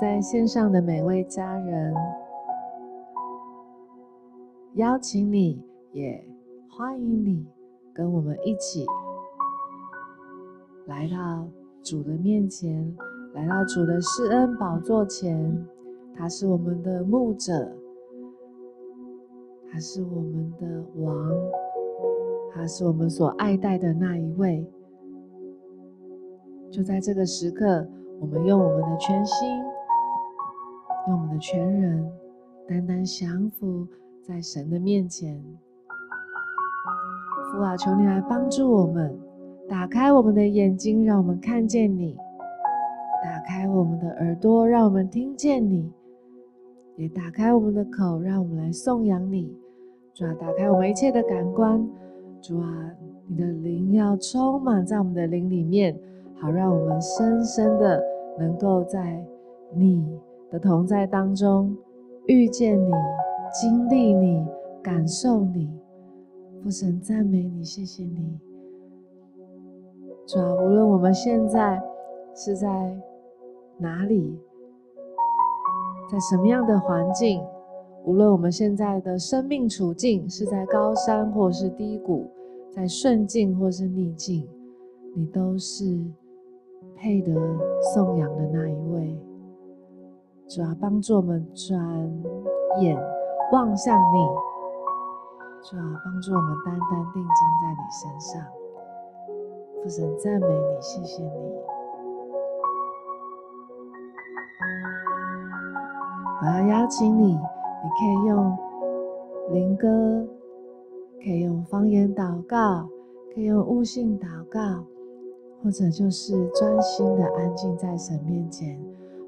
在线上的每位家人，邀请你，也欢迎你，跟我们一起来到主的面前，来到主的施恩宝座前。他是我们的牧者，他是我们的王，他是我们所爱戴的那一位。就在这个时刻，我们用我们的全心，用我们的全人，单单降服在神的面前。父啊，求你来帮助我们，打开我们的眼睛，让我们看见你；打开我们的耳朵，让我们听见你。也打开我们的口，让我们来颂扬你。主啊，打开我们一切的感官。主啊，你的灵要充满在我们的灵里面，好让我们深深的能够在你的同在当中遇见你、经历你、感受你。父神赞美你，谢谢你。主啊，无论我们现在是在哪里。在什么样的环境，无论我们现在的生命处境是在高山或是低谷，在顺境或是逆境，你都是配得颂扬的那一位。主啊，帮助我们转眼望向你。主啊，帮助我们单单定睛在你身上。父神赞美你，谢谢你。我要邀请你，你可以用灵歌，可以用方言祷告，可以用悟性祷告，或者就是专心的安静在神面前。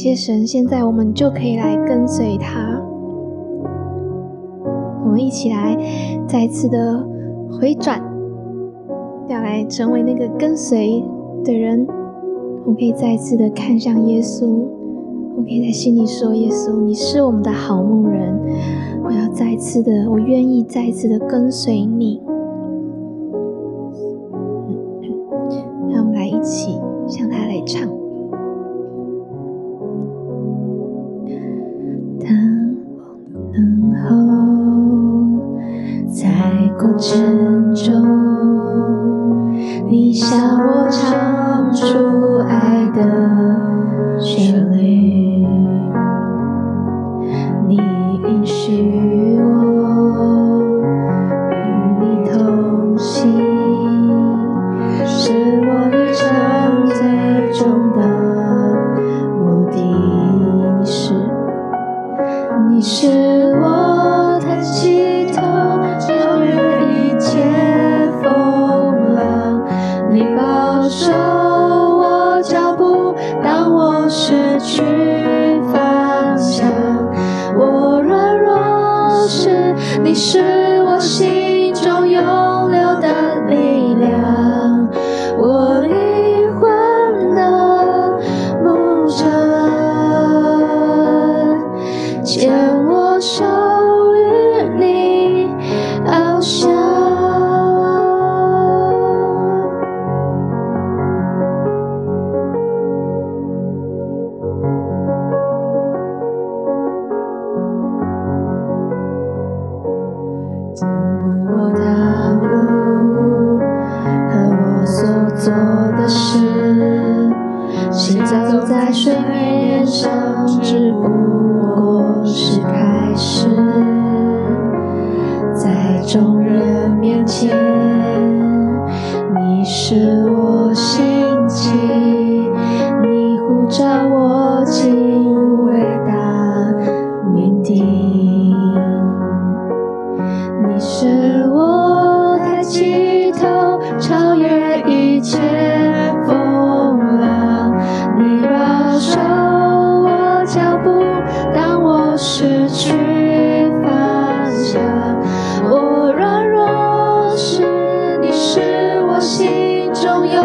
谢神，现在我们就可以来跟随他。我们一起来再次的回转，要来成为那个跟随的人。我可以再次的看向耶稣。我可以在心里说：“耶稣，你是我们的好牧人，我要再次的，我愿意再次的跟随你。”是。失去方向我软弱是你是我心中有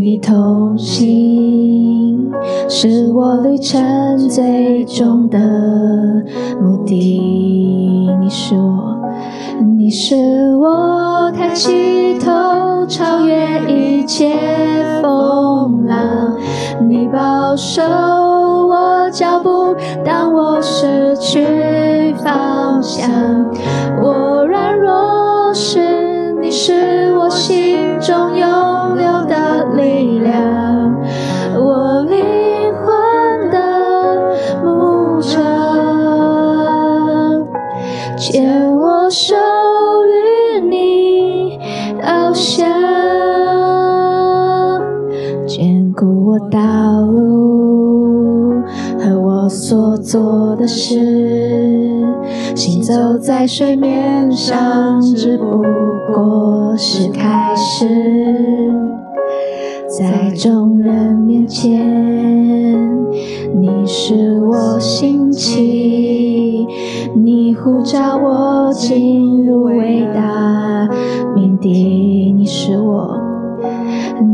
你同行，是我旅程最终的目的。你是我。你是我抬起头，超越一切风浪。你保守我脚步，当我失去方向。我软弱时，你是我心中有力量我灵魂的牧场牵我手与你翱翔兼顾我道路和我所做的事行走在水面上只不过是开始。在众人面前，你是我心起，你呼召我进入伟大命定，你是我，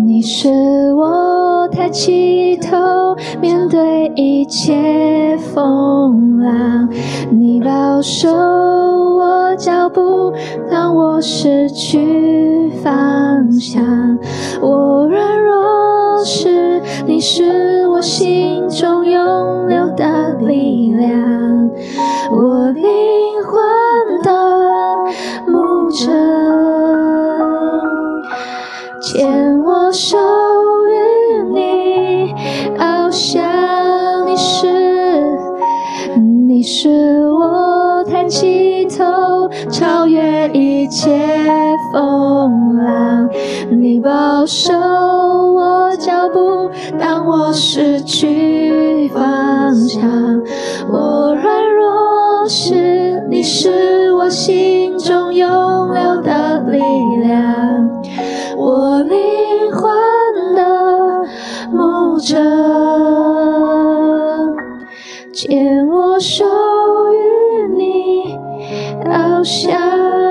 你是我。抬起头，面对一切风浪，你保守我脚步，当我失去方向。我软弱时，你是我心中涌流的力量。我灵魂的牧者，牵我手。是我抬起头，超越一切风浪。你保守我脚步，当我失去方向。我软弱时，你是我心中涌流的力量。我灵魂的牧者。牵我手，与你翱翔。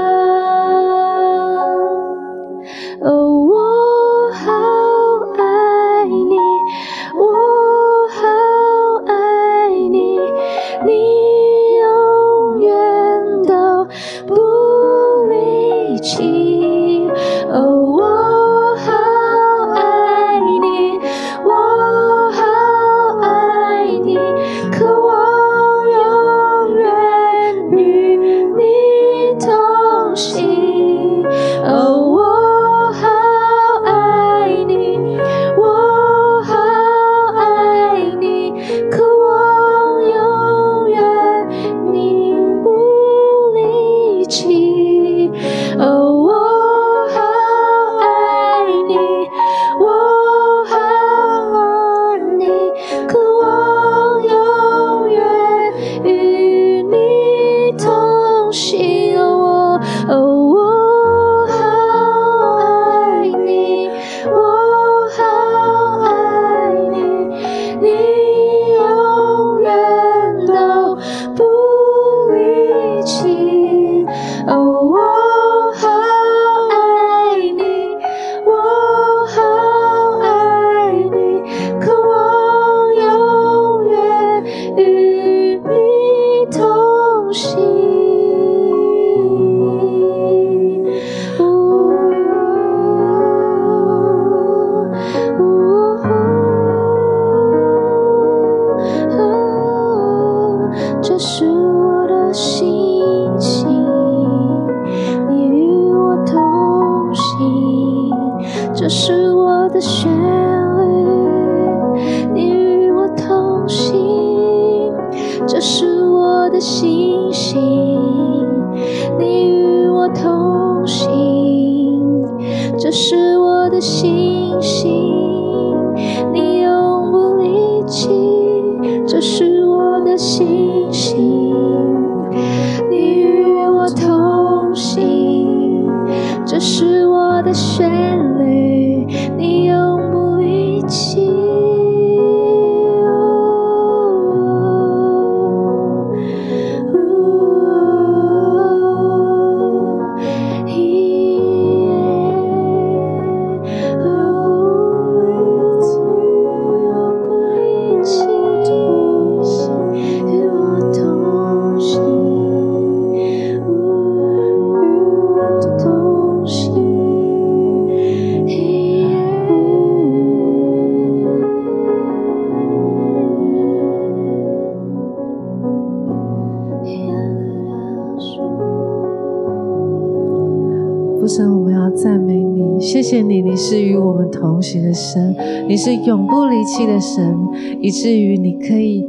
我们同行的神，你是永不离弃的神，以至于你可以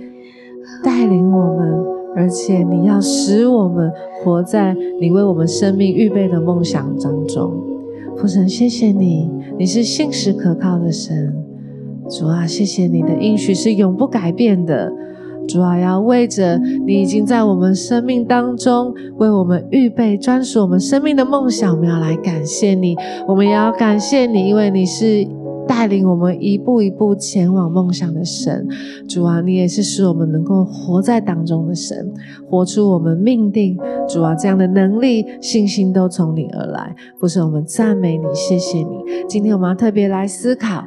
带领我们，而且你要使我们活在你为我们生命预备的梦想当中。父神，谢谢你，你是信实可靠的神。主啊，谢谢你的应许是永不改变的。主啊，要为着你已经在我们生命当中为我们预备专属我们生命的梦想，我们要来感谢你。我们也要感谢你，因为你是带领我们一步一步前往梦想的神。主啊，你也是使我们能够活在当中的神，活出我们命定。主啊，这样的能力、信心都从你而来。不是我们赞美你，谢谢你。今天我们要特别来思考，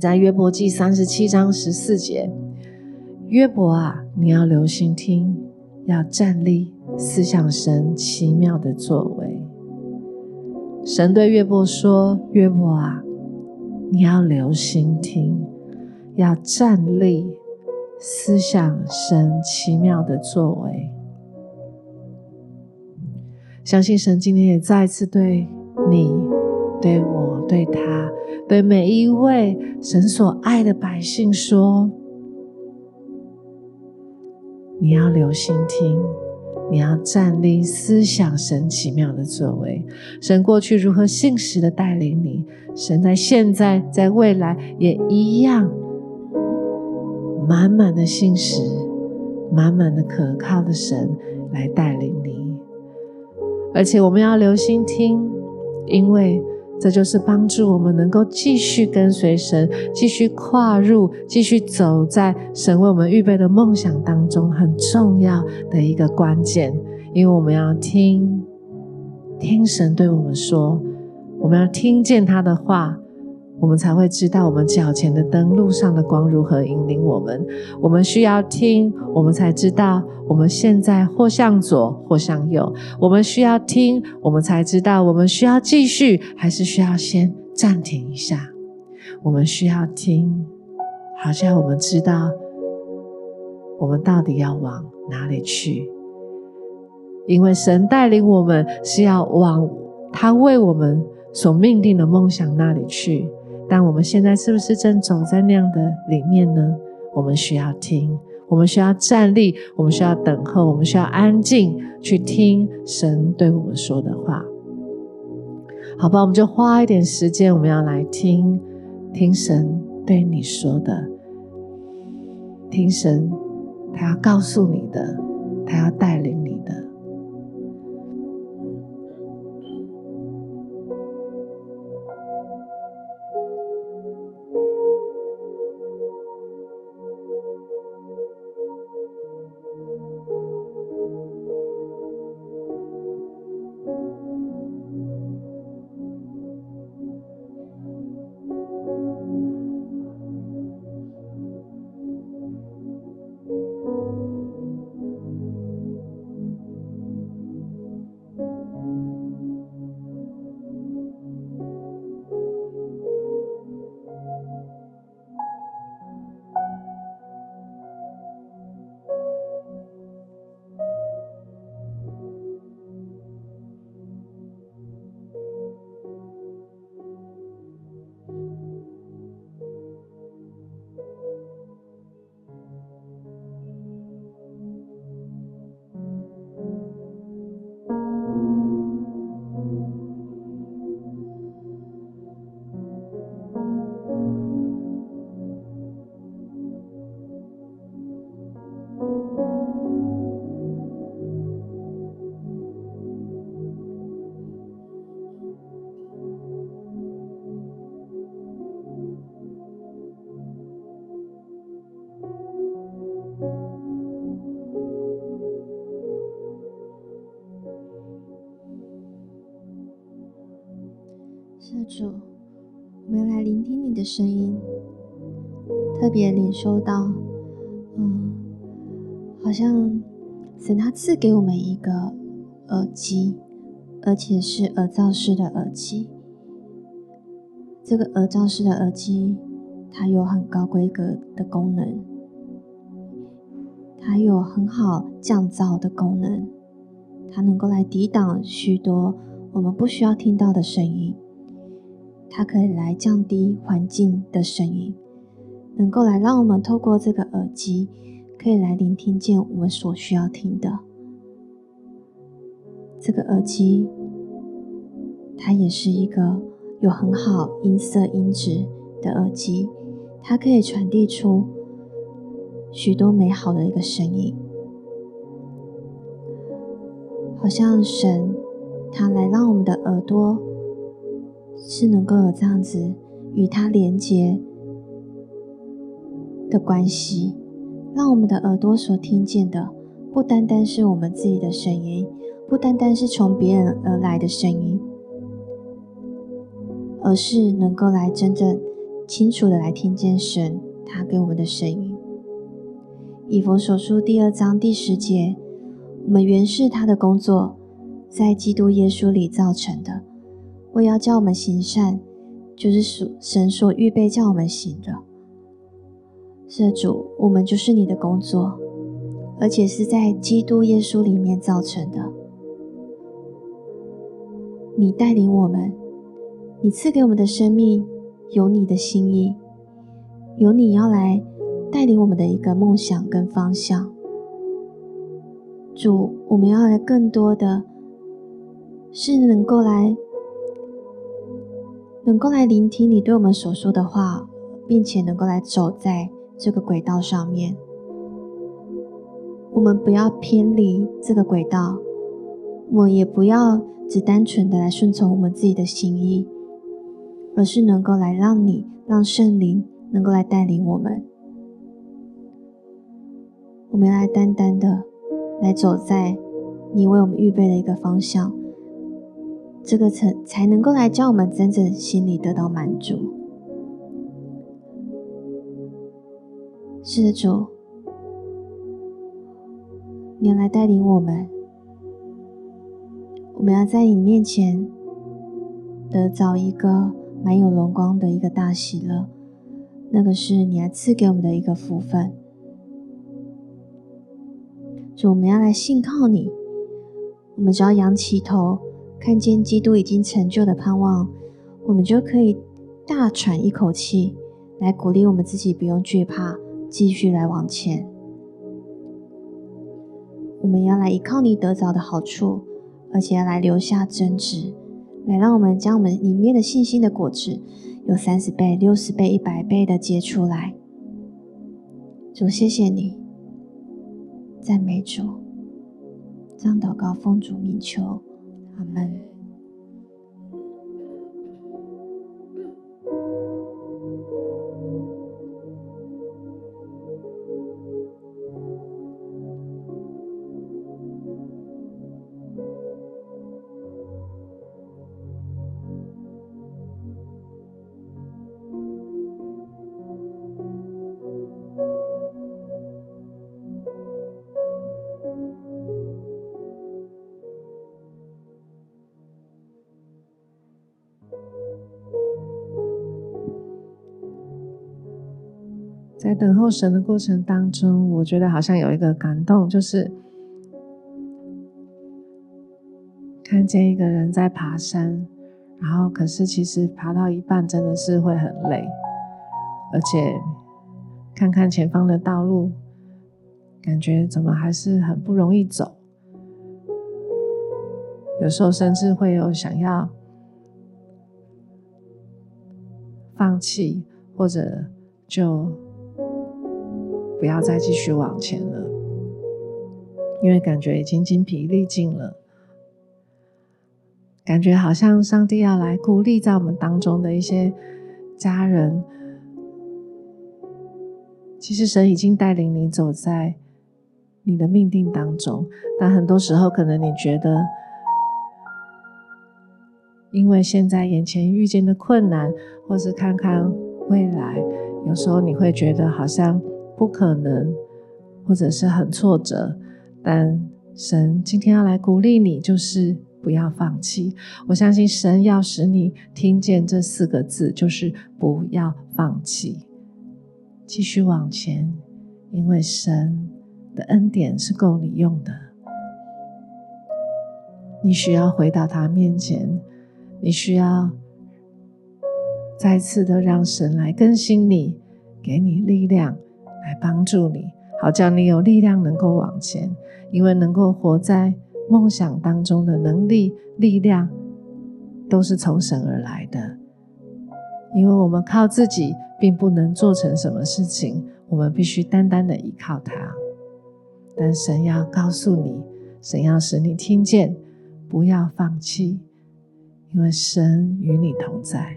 在约伯记三十七章十四节。约伯啊，你要留心听，要站立思想神奇妙的作为。神对约伯说：“约伯啊，你要留心听，要站立思想神奇妙的作为。”相信神今天也再一次对你、对我、对他、对每一位神所爱的百姓说。你要留心听，你要站立思想神奇妙的作为。神过去如何信实的带领你，神在现在在未来也一样，满满的信实，满满的可靠的神来带领你。而且我们要留心听，因为。这就是帮助我们能够继续跟随神，继续跨入，继续走在神为我们预备的梦想当中，很重要的一个关键。因为我们要听，听神对我们说，我们要听见他的话。我们才会知道我们脚前的灯，路上的光如何引领我们。我们需要听，我们才知道我们现在或向左或向右。我们需要听，我们才知道我们需要继续，还是需要先暂停一下。我们需要听，好像我们知道我们到底要往哪里去。因为神带领我们是要往他为我们所命定的梦想那里去。但我们现在是不是正走在那样的里面呢？我们需要听，我们需要站立，我们需要等候，我们需要安静去听神对我们说的话。好吧，我们就花一点时间，我们要来听听神对你说的，听神他要告诉你的，他要带领你的。主，我们要来聆听你的声音，特别领受到，嗯，好像神他赐给我们一个耳机，而且是耳罩式的耳机。这个耳罩式的耳机，它有很高规格的功能，它有很好降噪的功能，它能够来抵挡许多我们不需要听到的声音。它可以来降低环境的声音，能够来让我们透过这个耳机，可以来聆听见我们所需要听的。这个耳机，它也是一个有很好音色音质的耳机，它可以传递出许多美好的一个声音，好像神他来让我们的耳朵。是能够有这样子与他连接的关系，让我们的耳朵所听见的，不单单是我们自己的声音，不单单是从别人而来的声音，而是能够来真正清楚的来听见神他给我们的声音。以弗所书第二章第十节，我们原是他的工作，在基督耶稣里造成的。为要叫我们行善，就是属神所预备叫我们行的。是，主，我们就是你的工作，而且是在基督耶稣里面造成的。你带领我们，你赐给我们的生命有你的心意，有你要来带领我们的一个梦想跟方向。主，我们要来更多的是能够来。能够来聆听你对我们所说的话，并且能够来走在这个轨道上面。我们不要偏离这个轨道，我们也不要只单纯的来顺从我们自己的心意，而是能够来让你让圣灵能够来带领我们。我们要来单单的来走在你为我们预备的一个方向。这个才才能够来叫我们真正心里得到满足。是的，主，你要来带领我们，我们要在你面前得找一个满有荣光的一个大喜乐，那个是你来赐给我们的一个福分。主，我们要来信靠你，我们只要仰起头。看见基督已经成就的盼望，我们就可以大喘一口气，来鼓励我们自己，不用惧怕，继续来往前。我们要来依靠你得着的好处，而且要来留下真知，来让我们将我们里面的信心的果子，有三十倍、六十倍、一百倍的结出来。主，谢谢你，赞美主，这样祷告奉主名求。阿门。在等候神的过程当中，我觉得好像有一个感动，就是看见一个人在爬山，然后可是其实爬到一半真的是会很累，而且看看前方的道路，感觉怎么还是很不容易走，有时候甚至会有想要放弃，或者就。不要再继续往前了因为感觉已经筋疲力尽了。感觉好像上帝要来孤立在我们当中的一些家人其实神已经带领你走在你的命定当中但很多时候可能你觉得因为现在眼前遇见的困难或是看看未来有时候你会觉得好像不可能或者是很挫折但神今天要来鼓励你就是不要放弃。我相信神要使你听见这四个字就是不要放弃。继续往前因为神的恩典是够你用的。你需要回到他面前你需要再次的让神来更新你给你力量来帮助你，好叫你有力量能够往前。因为能够活在梦想当中的能力、力量，都是从神而来的。因为我们靠自己，并不能做成什么事情。我们必须单单的依靠他。但神要告诉你，神要使你听见，不要放弃。因为神与你同在。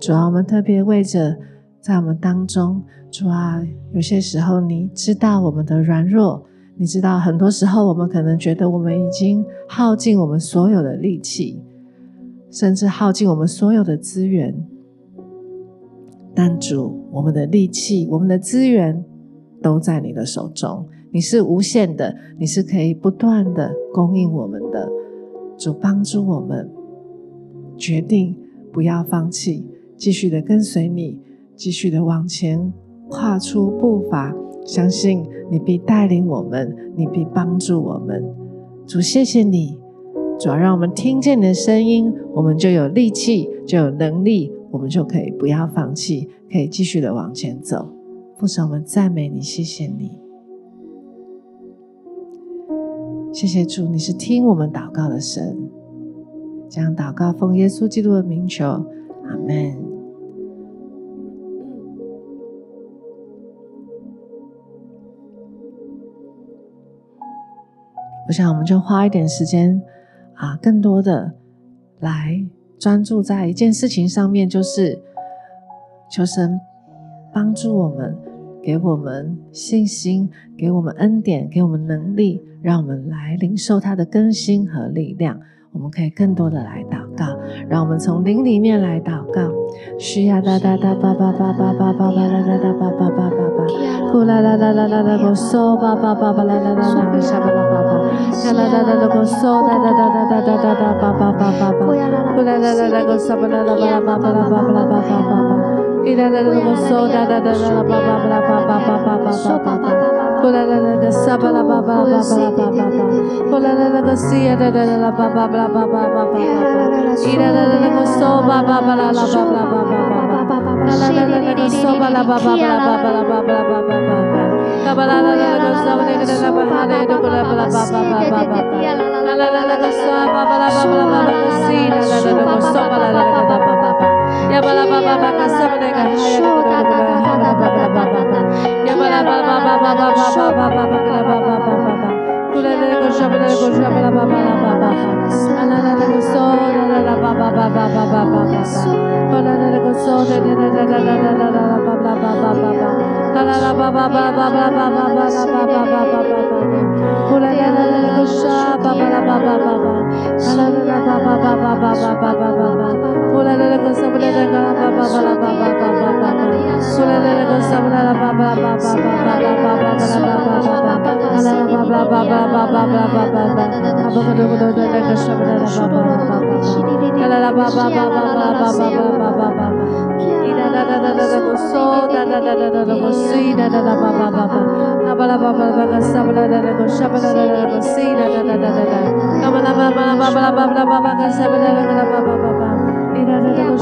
主要我们特别为着。在我们当中主啊有些时候你知道我们的软弱你知道很多时候我们可能觉得我们已经耗尽我们所有的力气甚至耗尽我们所有的资源。但主我们的力气我们的资源都在你的手中你是无限的你是可以不断的供应我们的。主帮助我们决定不要放弃继续的跟随你继续的往前跨出步伐。相信你必带领我们，你必帮助我们。主，谢谢你，主要让我们听见你的声音，我们就有力气，就有能力，我们就可以不要放弃，可以继续的往前走。父神，我们赞美你，谢谢你，谢谢主，你是听我们祷告的神。将祷告奉耶稣基督的名求，阿门。我想我们就花一点时间啊更多的来专注在一件事情上面，就是求神帮助我们，给我们信心，给我们恩典，给我们能力，让我们来领受他的更新和力量。我们可以更多的来祷告，让我们从灵里面来祷告。是呀，哒哒哒，叭叭叭叭叭叭叭啦啦哒，叭叭叭叭叭，呼啦啦啦啦啦啦，我嗦叭叭叭叭啦啦啦啦，沙叭叭叭叭，啦啦啦啦啦，我嗦哒哒哒哒哒哒哒哒，叭叭叭叭叭，呼啦啦啦啦，我嗦叭啦啦叭啦叭叭啦叭叭啦叭叭叭叭，咿啦啦啦，我嗦哒哒哒哒啦叭叭叭啦叭叭叭叭叭叭叭。Yeah, Baba, Shabba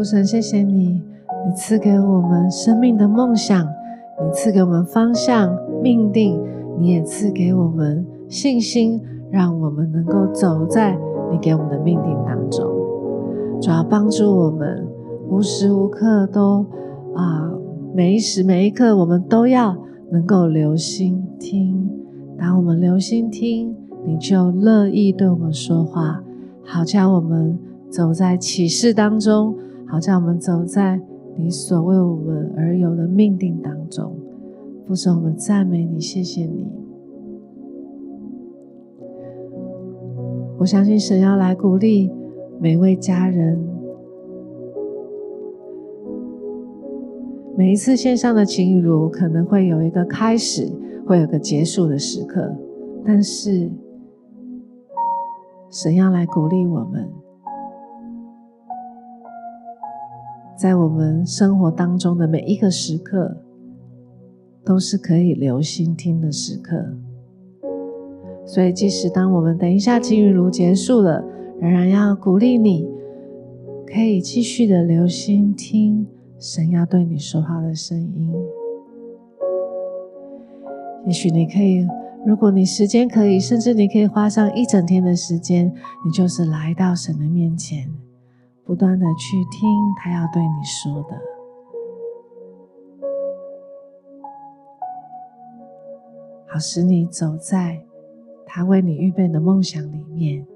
父神，谢谢你，你赐给我们生命的梦想，你赐给我们方向、命定，你也赐给我们信心，让我们能够走在你给我们的命定当中。主要帮助我们无时无刻都啊，每一时每一刻，我们都要能够留心听。当我们留心听，你就乐意对我们说话，好叫我们走在启示当中，好像我们走在你所为我们而有的命定当中。父神，我们赞美你，谢谢你。我相信神要来鼓励每位家人。每一次线上的情雨如可能会有一个开始。会有个结束的时刻，但是神要来鼓励我们，在我们生活当中的每一个时刻，都是可以留心听的时刻。所以，即使当我们等一下晴雨如结束了，仍然要鼓励你，可以继续的留心听神要对你说话的声音。也许你可以，如果你时间可以，甚至你可以花上一整天的时间，你就是来到神的面前，不断的去听他要对你说的，好使你走在他为你预备的梦想里面，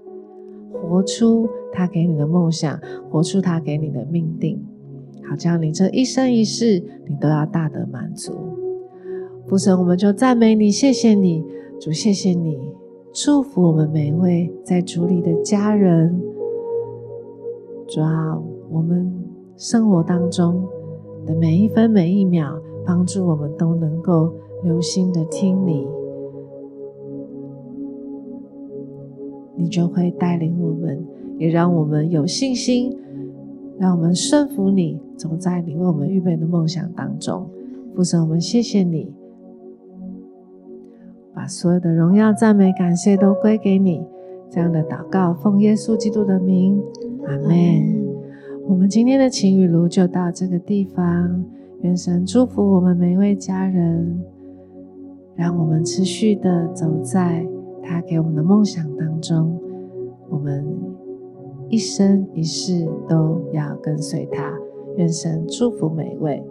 活出他给你的梦想，活出他给你的命定，好叫你这一生一世，你都要大得满足。父神，我们就赞美你，谢谢你，主，谢谢你，祝福我们每一位在主里的家人。主啊，我们生活当中的每一分每一秒，帮助我们都能够留心的听你，你就会带领我们，也让我们有信心，让我们顺服你，走在你为我们预备的梦想当中。父神，我们谢谢你。把所有的荣耀、赞美、感谢都归给你。这样的祷告，奉耶稣基督的名，阿门。我们今天的晴雨炉就到这个地方。愿神祝福我们每一位家人，让我们持续的走在他给我们的梦想当中。我们一生一世都要跟随他。愿神祝福每一位。